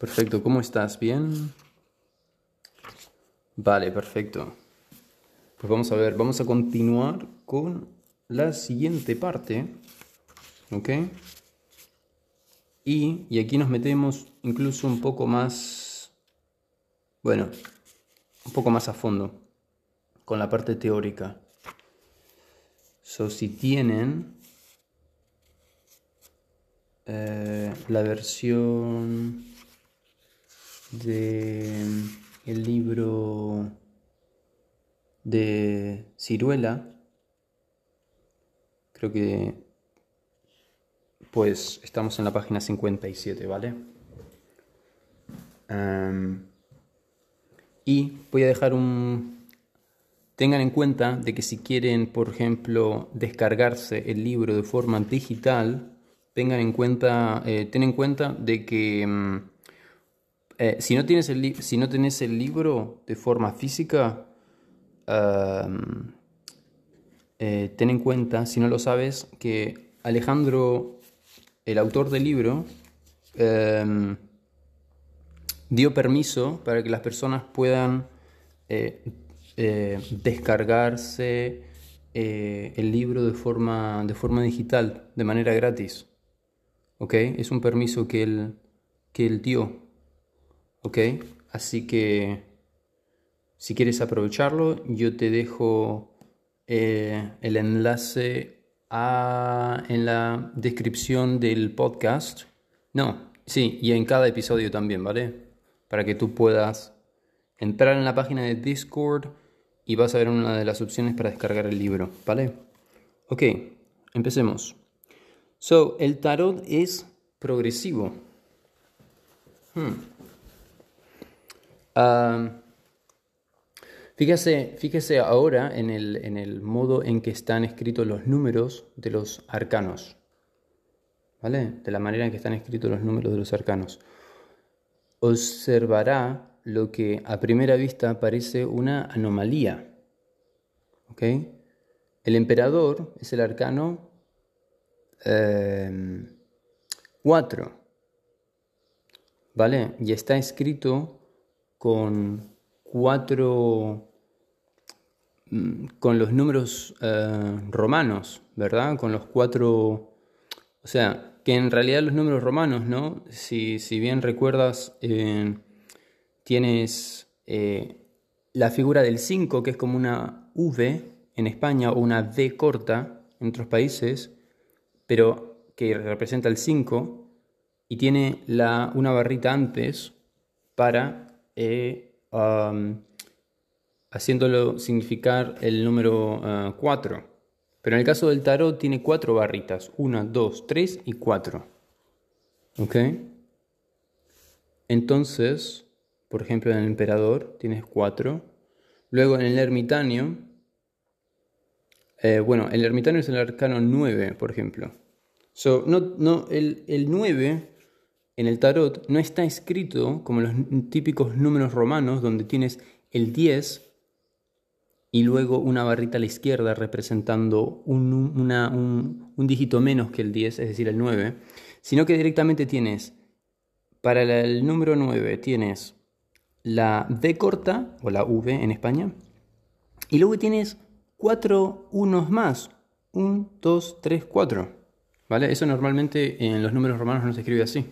Perfecto, ¿cómo estás? ¿Bien? Vale, perfecto. Pues vamos a ver, vamos a continuar con la siguiente parte. ¿Ok? Y, y aquí nos metemos incluso un poco más, bueno, un poco más a fondo con la parte teórica. So, si tienen eh, la versión de el libro de Ciruela, creo que pues estamos en la página 57, ¿vale? y voy a dejar un... Tengan en cuenta de que si quieren, por ejemplo, descargarse el libro de forma digital, tengan en cuenta, eh, ten en cuenta de que mm, eh, si, no tienes el si no tenés el libro de forma física, eh, ten en cuenta, si no lo sabes, que Alejandro, el autor del libro, em, dio permiso para que las personas puedan eh, descargarse el libro de forma, de forma digital, de manera gratis. ¿Ok? Es un permiso que él, que él dio. ¿ok? Así que si quieres aprovecharlo, yo te dejo eh, el enlace en la descripción del podcast. No, sí, y en cada episodio también, ¿vale? Para que tú puedas entrar en la página de Discord y vas a ver una de las opciones para descargar el libro, ¿vale? Ok, empecemos. So, el tarot es progresivo. Hmm fíjese, fíjese ahora en el, en el modo en que están escritos los números de los arcanos. ¿Vale? De la manera en que están escritos los números de los arcanos. Observará lo que a primera vista parece una anomalía. ¿Ok? El emperador es el arcano 4. Em, ¿Vale? Y está escrito con cuatro, mm, con los números eh, romanos, ¿verdad? Con los cuatro, o sea, que en realidad los números romanos, ¿no? Si, bien recuerdas, eh, tienes eh, la figura del 5, que es como una V en España o una V corta en otros países, pero que representa el 5 y tiene una barrita antes para e, haciéndolo significar el número 4. Ah, Pero en el caso del tarot tiene cuatro barritas, 1, 2, 3 y 4. ¿Ok? Entonces, por ejemplo, en el emperador tienes 4. Luego en el ermitaño, eh, bueno, el ermitaño es el arcano 9, por ejemplo. So, no, no, el, el 9 en el tarot no está escrito como los típicos números romanos donde tienes el 10 y luego una barrita a la izquierda representando un, un, dígito menos que el 10, es decir, el 9, sino que directamente tienes, para el número 9 tienes la D corta, o la V en España, y luego tienes cuatro unos más, 1, 2, 3, 4. ¿Vale? Eso normalmente en los números romanos no se escribe así.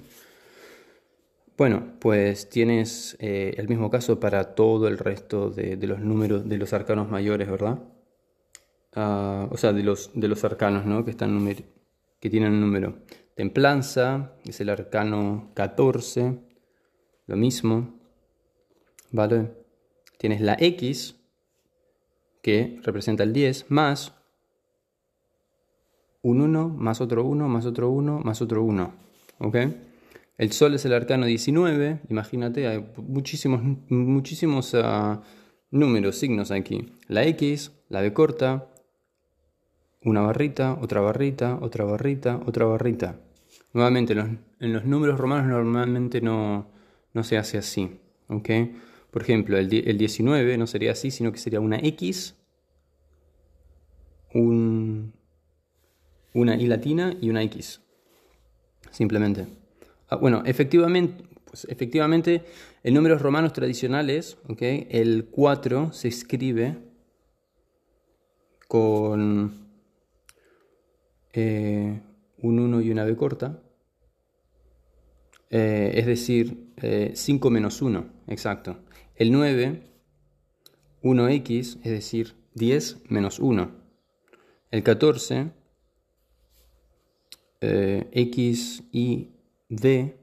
Bueno, pues tienes eh, el mismo caso para todo el resto de, los números de los arcanos mayores, ¿verdad? Ah, o sea, de los, de los arcanos, ¿no? Que, están que tienen un número. Templanza es el arcano 14, lo mismo, ¿vale? Tienes la X, que representa el 10, más un 1, más otro 1, más otro 1, más otro 1, ¿ok? El Sol es el arcano 19, imagínate, hay muchísimos, muchísimos ah, números, signos aquí. La X, la B corta, una barrita, otra barrita, otra barrita, otra barrita. Nuevamente, en los números romanos normalmente no, no se hace así. Por ejemplo, el, el 19 no sería así, sino que sería una X, un, una I latina y una X. Simplemente. Ah, bueno, efectivamente, pues efectivamente, en números romanos tradicionales, el 4 se escribe con eh, un 1 y una B corta. Eh, es decir, 5 eh, menos 1, exacto. El 9, 1x, es decir, 10 menos 1. El 14, x y d,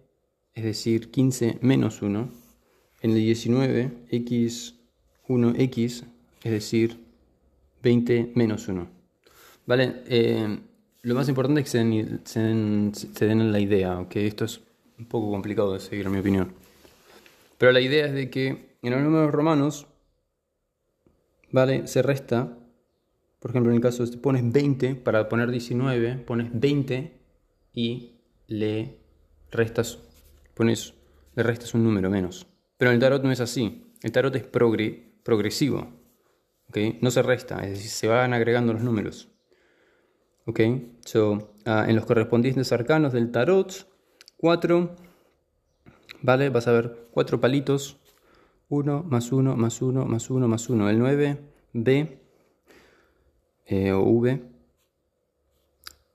es decir, 15 menos 1. En el 19, x, 1x, es decir, 20 menos 1. ¿Vale? Eh, lo más importante es que se den, la idea, que esto es un poco complicado de seguir, en mi opinión. Pero la idea es de que en los números romanos, ¿vale? Se resta, por ejemplo, en el caso de pones 20, para poner 19, pones 20 y le restas, pones, le restas un número menos. Pero en el tarot no es así. El tarot es progresivo. No se resta, es decir, se van agregando los números. Ok, so, ah, en los correspondientes arcanos del tarot, 4, ¿vale? Vas a ver cuatro palitos, 1 más 1 más 1 más 1 más 1. El 9, B eh, o V,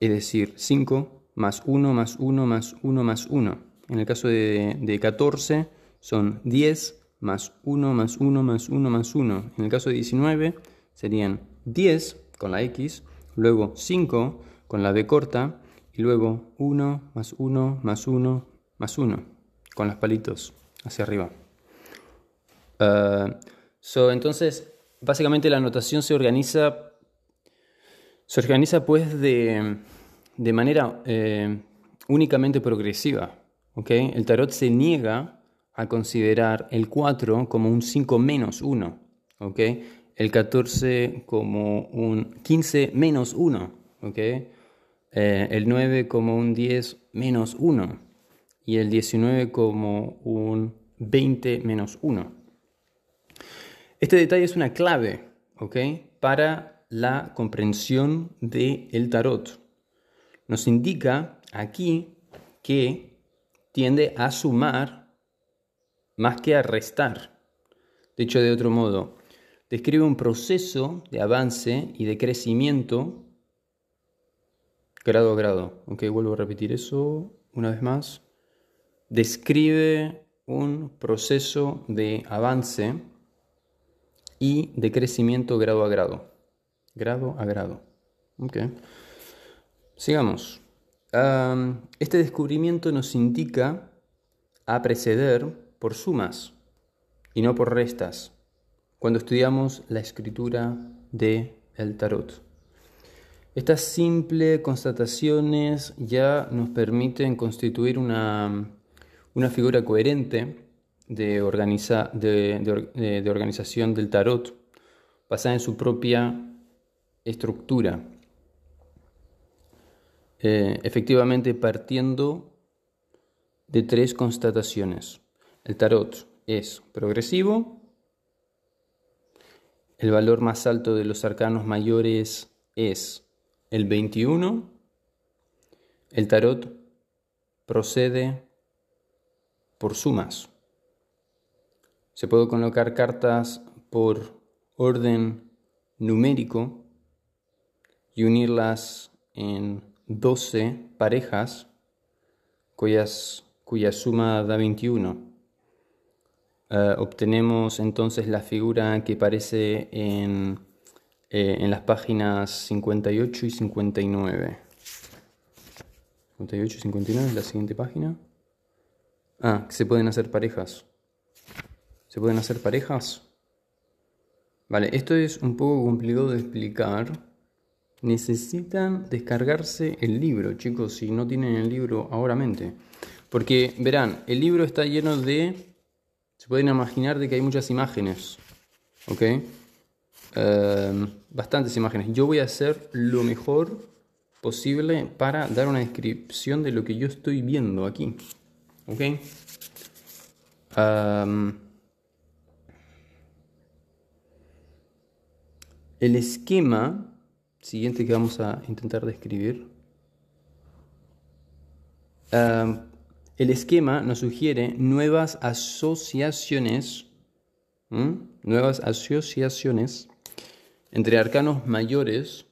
es decir, 5 más 1 más 1 más 1 más 1. En el caso de, de 14 son 10 más 1 más 1 más 1 más 1. En el caso de 19 serían 10 con la X luego 5 con la B corta y luego 1 más 1 más 1 más 1 con los palitos hacia arriba. Uh, so, entonces, básicamente la notación se organiza, se organiza pues de, de manera eh, únicamente progresiva. ¿okay? El tarot se niega a considerar el 4 como un 5 menos 1. ¿okay? el 14 como un 15 menos 1, ¿ok? Eh, el 9 como un 10 menos 1 y el 19 como un 20 menos 1. Este detalle es una clave. Para la comprensión del tarot. Nos indica aquí que tiende a sumar más que a restar. Dicho de otro modo, describe un proceso de avance y de crecimiento grado a grado. Ok, vuelvo a repetir eso una vez más. Describe un proceso de avance y de crecimiento grado a grado. Grado a grado. Sigamos. este descubrimiento nos indica a preceder por sumas y no por restas cuando estudiamos la escritura de el tarot. Estas simples constataciones ya nos permiten constituir una, figura coherente de, de, organización del tarot basada en su propia estructura. Eh, efectivamente partiendo de tres constataciones. El tarot es progresivo, el valor más alto de los arcanos mayores es el 21. El tarot procede por sumas. Se puede colocar cartas por orden numérico y unirlas en 12 parejas cuyas, cuya suma da 21. Eh, obtenemos entonces la figura que aparece en, eh, en las páginas 58 y 59. 58 y 59 es la siguiente página. Ah, se pueden hacer parejas. ¿Se pueden hacer parejas? Vale, esto es un poco complicado de explicar. Necesitan descargarse el libro, chicos, si no tienen el libro ahora mente. Porque verán, el libro está lleno de se pueden imaginar de que hay muchas imágenes, ¿ok? Em, bastantes imágenes. Yo voy a hacer lo mejor posible para dar una descripción de lo que yo estoy viendo aquí, ¿ok? Em, el esquema siguiente que vamos a intentar describir. el esquema nos sugiere nuevas asociaciones, nuevas asociaciones entre arcanos mayores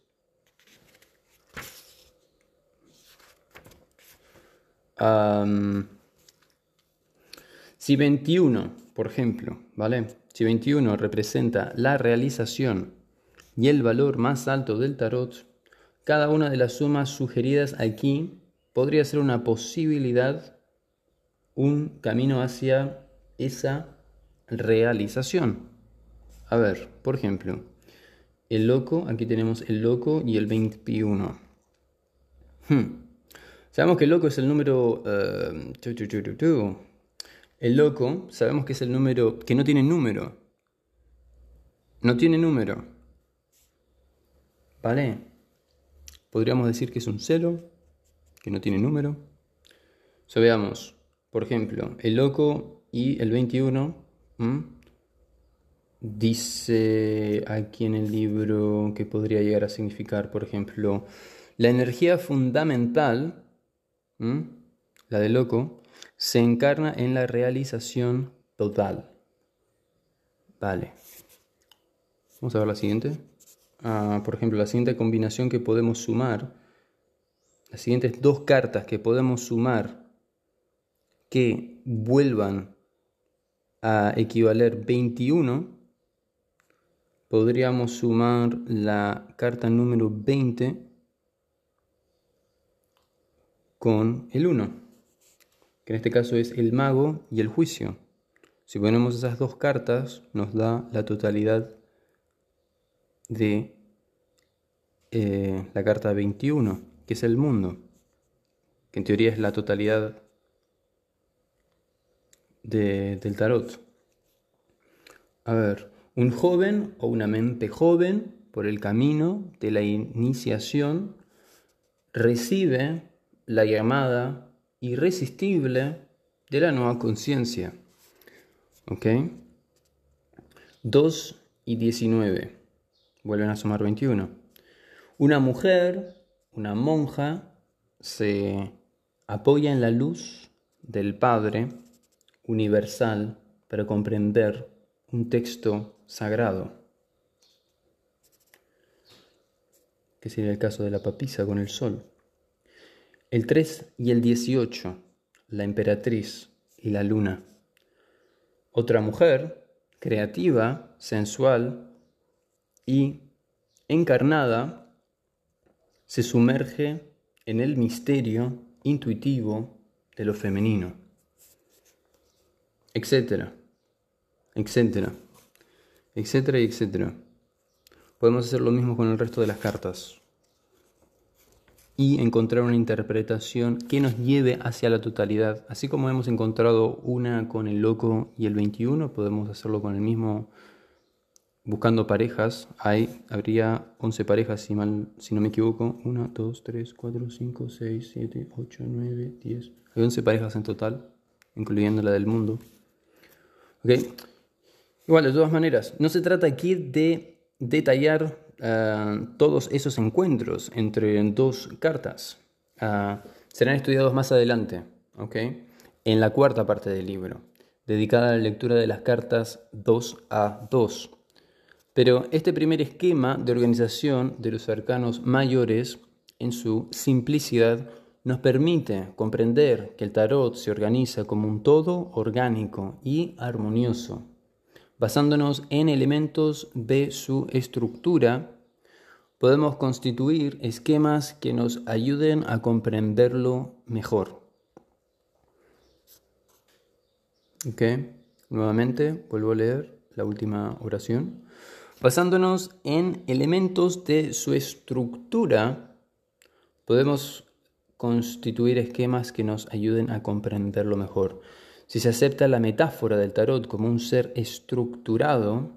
si 21, por ejemplo, ¿vale? Si 21 representa la realización y el valor más alto del tarot, cada una de las sumas sugeridas aquí podría ser una posibilidad, un camino hacia esa realización. A ver, por ejemplo, el loco, aquí tenemos el loco y el 21. Sabemos que el loco es el número... Eh, el loco, sabemos que es el número que no tiene número. No tiene número. ¿Vale? Podríamos decir que es un celo, que no tiene número. So, veamos, por ejemplo, el loco y el 21. Dice aquí en el libro que podría llegar a significar, por ejemplo, la energía fundamental la de loco, se encarna en la realización total. Vale. Vamos a ver la siguiente. Por ejemplo, la siguiente combinación que podemos sumar, las siguientes dos cartas que podemos sumar que vuelvan a equivaler 21, podríamos sumar la carta número 20 con el 1, que en este caso es el mago y el juicio. Si ponemos esas dos cartas, nos da la totalidad de eh, la carta 21, que es el mundo, que en teoría es la totalidad del tarot. A ver, un joven o una mente joven por el camino de la iniciación recibe la llamada irresistible de la nueva conciencia. ¿Ok? 2 y 19. Vuelven a sumar 21. Una mujer, una monja, se apoya en la luz del Padre universal para comprender un texto sagrado, que sería el caso de la papisa con el sol. El 3 y el 18, la emperatriz y la luna. Otra mujer, creativa, sensual y encarnada, se sumerge en el misterio intuitivo de lo femenino, etcétera, etcétera, etcétera y etcétera. Podemos hacer lo mismo con el resto de las cartas y encontrar una interpretación que nos lleve hacia la totalidad. Así como hemos encontrado una con el loco y el 21, podemos hacerlo con el mismo buscando parejas. Hay, habría 11 parejas, si, mal, si no me equivoco. 1, 2, 3, 4, 5, 6, 7, 8, 9, 10. Hay 11 parejas en total, incluyendo la del mundo. ¿Ok? Igual, de todas maneras, no se trata aquí de detallar Ah, todos esos encuentros entre dos cartas ah, serán estudiados más adelante, en la cuarta parte del libro, dedicada a la lectura de las cartas 2 a 2. Pero este primer esquema de organización de los arcanos mayores, en su simplicidad, nos permite comprender que el tarot se organiza como un todo orgánico y armonioso basándonos en elementos de su estructura, podemos constituir esquemas que nos ayuden a comprenderlo mejor. Ok, nuevamente vuelvo a leer la última oración. Basándonos en elementos de su estructura, podemos constituir esquemas que nos ayuden a comprenderlo mejor. Si se acepta la metáfora del tarot como un ser estructurado,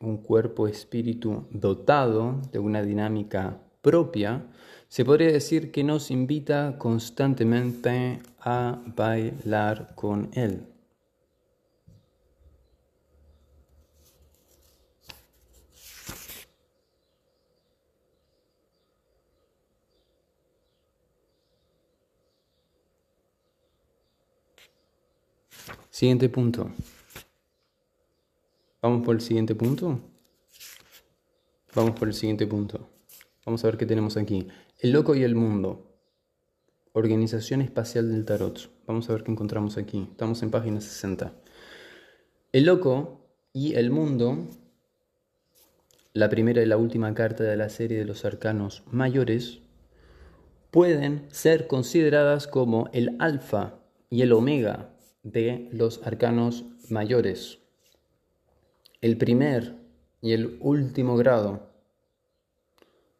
un cuerpo-espíritu dotado de una dinámica propia, se podría decir que nos invita constantemente a bailar con él. Siguiente punto. Vamos por el siguiente punto. Vamos por el siguiente punto. Vamos a ver qué tenemos aquí. El loco y el mundo. Organización Espacial del Tarot. Vamos a ver qué encontramos aquí. Estamos en página 60. El loco y el mundo, la primera y la última carta de la serie de los arcanos mayores, pueden ser consideradas como el alfa y el omega de los arcanos mayores. El primer y el último grado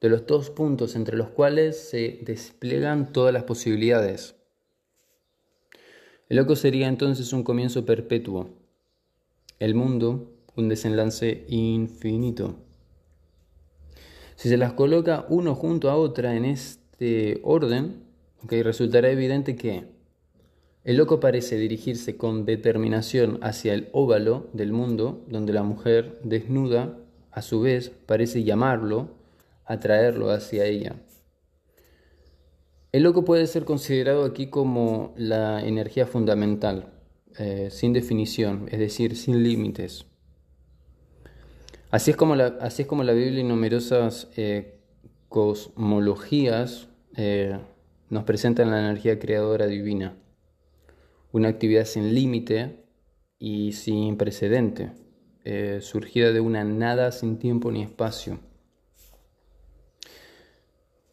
de los dos puntos entre los cuales se despliegan todas las posibilidades. El loco sería entonces un comienzo perpetuo, el mundo un desenlace infinito. Si se las coloca uno junto a otra en este orden, resultará evidente que el loco parece dirigirse con determinación hacia el óvalo del mundo, donde la mujer desnuda, a su vez, parece llamarlo, atraerlo hacia ella. El loco puede ser considerado aquí como la energía fundamental, eh, sin definición, es decir, sin límites. Así es como la, así es como la Biblia y numerosas eh, cosmologías eh, nos presentan la energía creadora divina una actividad sin límite y sin precedente, eh, surgida de una nada sin tiempo ni espacio.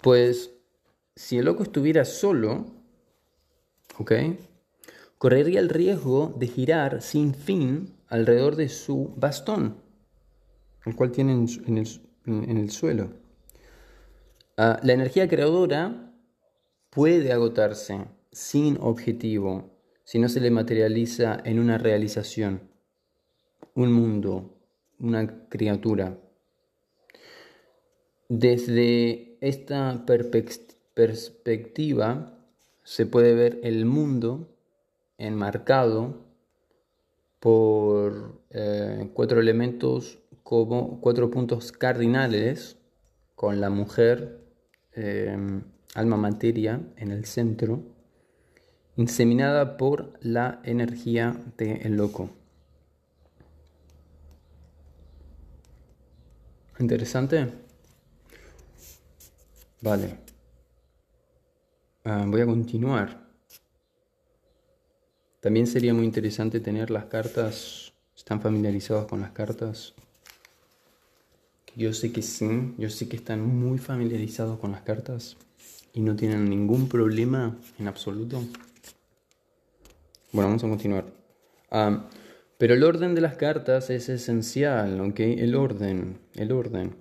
Pues si el loco estuviera solo, ¿ok? Correría el riesgo de girar sin fin alrededor de su bastón, el cual tiene en el, suelo. Ah, la energía creadora puede agotarse sin objetivo si no se le materializa en una realización, un mundo, una criatura. Desde esta perspectiva se puede ver el mundo enmarcado por eh, cuatro elementos como cuatro puntos cardinales con la mujer, eh, alma materia en el centro inseminada por la energía del loco. ¿Interesante? Vale. Ah, voy a continuar. También sería muy interesante tener las cartas. ¿Están familiarizados con las cartas? Yo sé que sí, yo sé que están muy familiarizados con las cartas y no tienen ningún problema en absoluto. Bueno, vamos a continuar. Pero el orden de las cartas es esencial, ¿ok? El orden, el orden.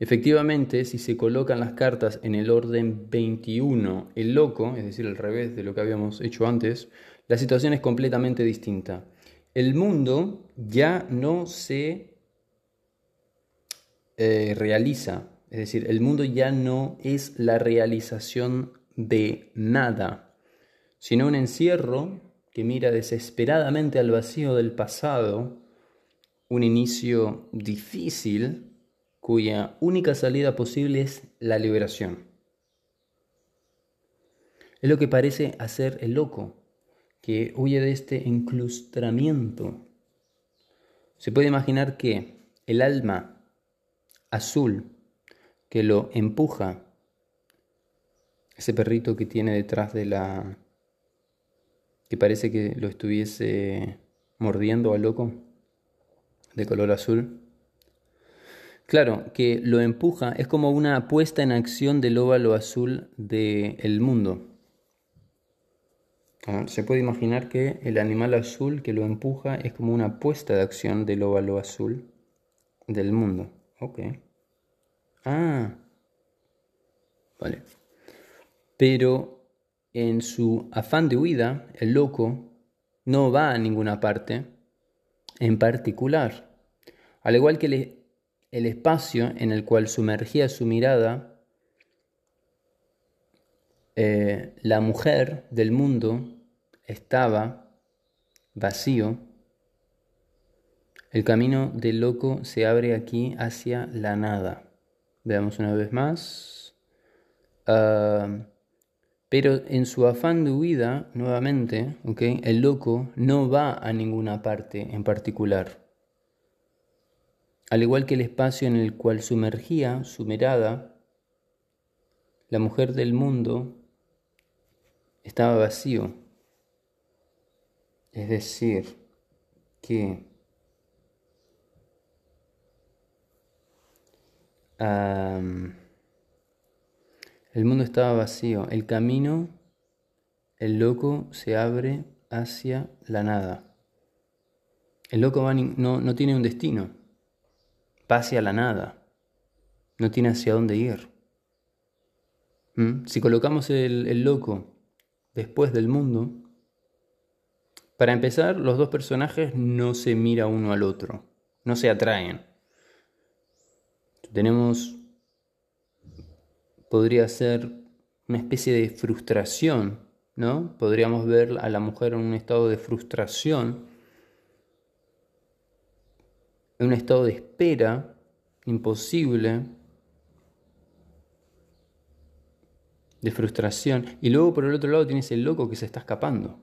Efectivamente, si se colocan las cartas en el orden 21, el loco, es decir, al revés de lo que habíamos hecho antes, la situación es completamente distinta. El mundo ya no se eh, realiza, es decir, el mundo ya no es la realización de nada, sino un encierro que mira desesperadamente al vacío del pasado, un inicio difícil cuya única salida posible es la liberación. Es lo que parece hacer el loco, que huye de este enclustramiento. Se puede imaginar que el alma azul que lo empuja, ese perrito que tiene detrás de la que parece que lo estuviese mordiendo al loco de color azul. Claro, que lo empuja, es como una puesta en acción del óvalo azul del mundo. Ah, se puede imaginar que el animal azul que lo empuja es como una puesta de acción del óvalo azul del mundo. Ok. Ah. Vale. Pero en su afán de huida, el loco no va a ninguna parte en particular. Al igual que el, espacio en el cual sumergía su mirada, eh, la mujer del mundo estaba vacío. El camino del loco se abre aquí hacia la nada. Veamos una vez más. Ah, Pero en su afán de huida, nuevamente, ¿okay? el loco no va a ninguna parte en particular. Al igual que el espacio en el cual sumergía su mirada, la mujer del mundo estaba vacío. Es decir, que el mundo estaba vacío, el camino, el loco se abre hacia la nada. El loco no, tiene un destino, va hacia la nada, no tiene hacia dónde ir. ¿Mm? Si colocamos el, el loco después del mundo, para empezar, los dos personajes no se mira uno al otro, no se atraen. Tenemos, podría ser una especie de frustración, ¿no? Podríamos ver a la mujer en un estado de frustración, en un estado de espera imposible, de frustración. Y luego por el otro lado tienes el loco que se está escapando.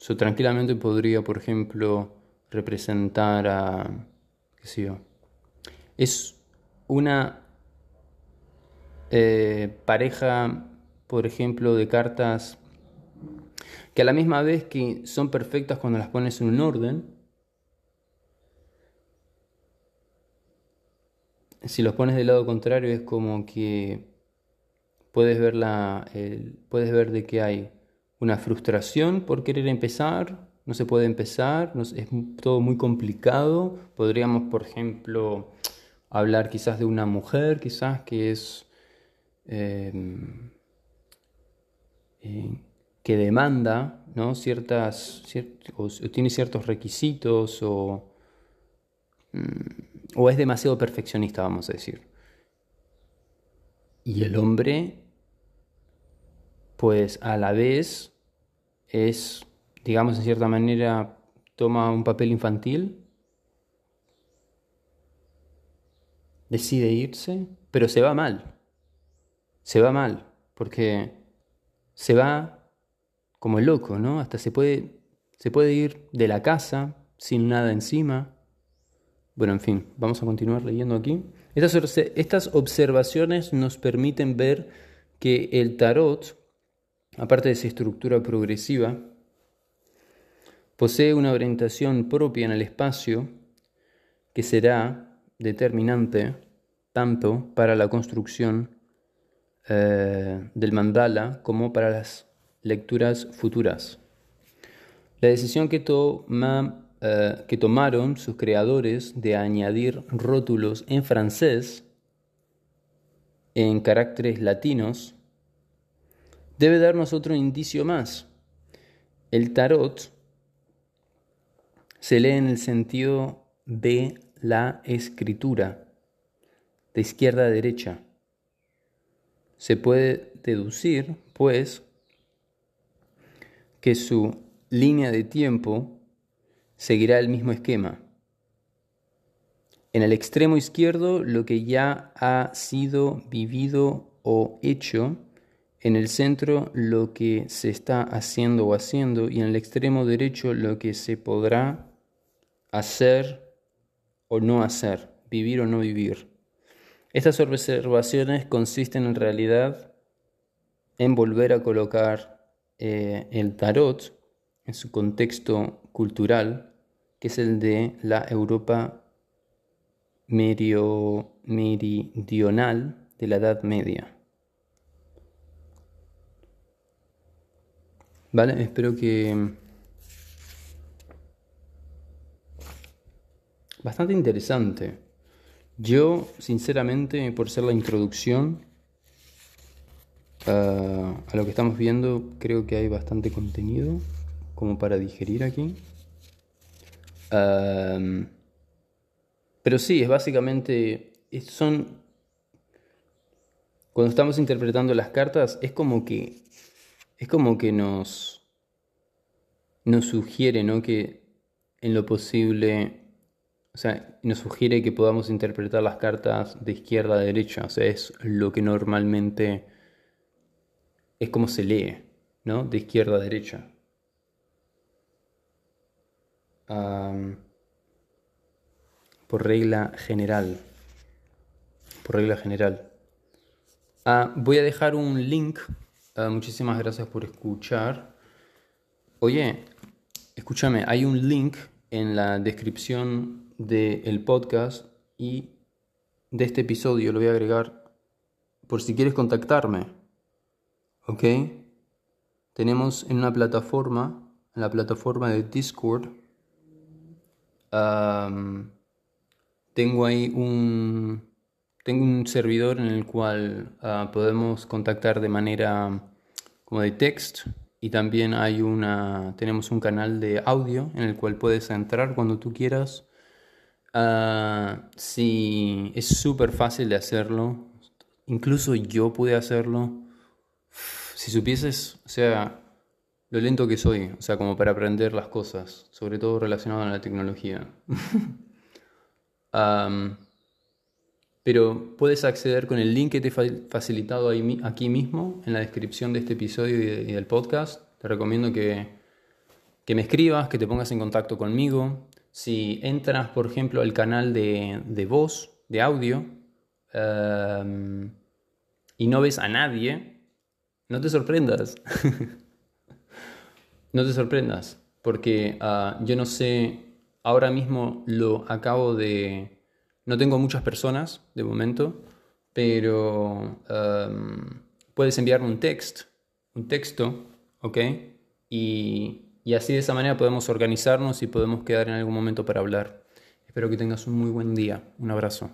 Eso tranquilamente podría, por ejemplo, representar a, qué sé yo, es una eh, pareja, por ejemplo, de cartas que a la misma vez que son perfectas cuando las pones en un orden, si los pones del lado contrario es como que puedes ver, la, puedes ver de que hay una frustración por querer empezar, no se puede empezar, es todo muy complicado. Podríamos, por ejemplo, hablar quizás de una mujer, quizás que es em, que demanda ¿no? ciertas tiene ciertos requisitos o, mm, o es demasiado perfeccionista, vamos a decir. Y el hombre, pues a la vez es, digamos, en cierta manera, toma un papel infantil decide irse, pero se va mal. Se va mal, porque se va como el loco, ¿no? Hasta se puede, se puede ir de la casa sin nada encima. Bueno, en fin, vamos a continuar leyendo aquí. Estas, estas observaciones nos permiten ver que el tarot, aparte de su estructura progresiva, posee una orientación propia en el espacio que será determinante tanto para la construcción eh, del mandala como para las lecturas futuras. La decisión que, eh, que tomaron sus creadores de añadir rótulos en francés en caracteres latinos debe darnos otro indicio más. El tarot se lee en el sentido de la escritura, de izquierda a derecha. Se puede deducir, pues, que su línea de tiempo seguirá el mismo esquema. En el extremo izquierdo, lo que ya ha sido vivido o hecho, en el centro lo que se está haciendo o haciendo y en el extremo derecho lo que se podrá hacer o no hacer, vivir o no vivir. Estas observaciones consisten en realidad en volver a colocar eh, el tarot en su contexto cultural, que es el de la Europa meridional de la Edad Media. Vale, espero que bastante interesante. Yo, sinceramente, por ser la introducción a lo que estamos viendo, creo que hay bastante contenido como para digerir aquí. pero sí, es básicamente, son, cuando estamos interpretando las cartas, es como que, es como que nos, nos sugiere. Que en lo posible o sea, nos sugiere que podamos interpretar las cartas de izquierda a derecha. O sea, es lo que normalmente es como se lee, ¿no? De izquierda a derecha. por regla general. Por regla general. Ah, voy a dejar un link. Ah, muchísimas gracias por escuchar. Oye, escúchame, hay un link en la descripción del podcast y de este episodio. Lo voy a agregar por si quieres contactarme. ¿Ok? Tenemos en una plataforma, en la plataforma de Discord, tengo ahí un, tengo un servidor en el cual ah, podemos contactar de manera como de text y también hay una, tenemos un canal de audio en el cual puedes entrar cuando tú quieras. Uh, es súper fácil de hacerlo. Incluso yo pude hacerlo. Si supieses, o sea, lo lento que soy, o sea, como para aprender las cosas, sobre todo relacionado a la tecnología. pero puedes acceder con el link que te he facilitado aquí mismo, en la descripción de este episodio y, del podcast. Te recomiendo que, que, me escribas, que te pongas en contacto conmigo. Si entras, por ejemplo, al canal de, de voz, de audio, y no ves a nadie, no te sorprendas. No te sorprendas, porque ah, yo no sé, ahora mismo lo acabo de... No tengo muchas personas de momento, pero puedes enviarme un text, un texto, ¿ok? Y, y así de esa manera podemos organizarnos y podemos quedar en algún momento para hablar. Espero que tengas un muy buen día. Un abrazo.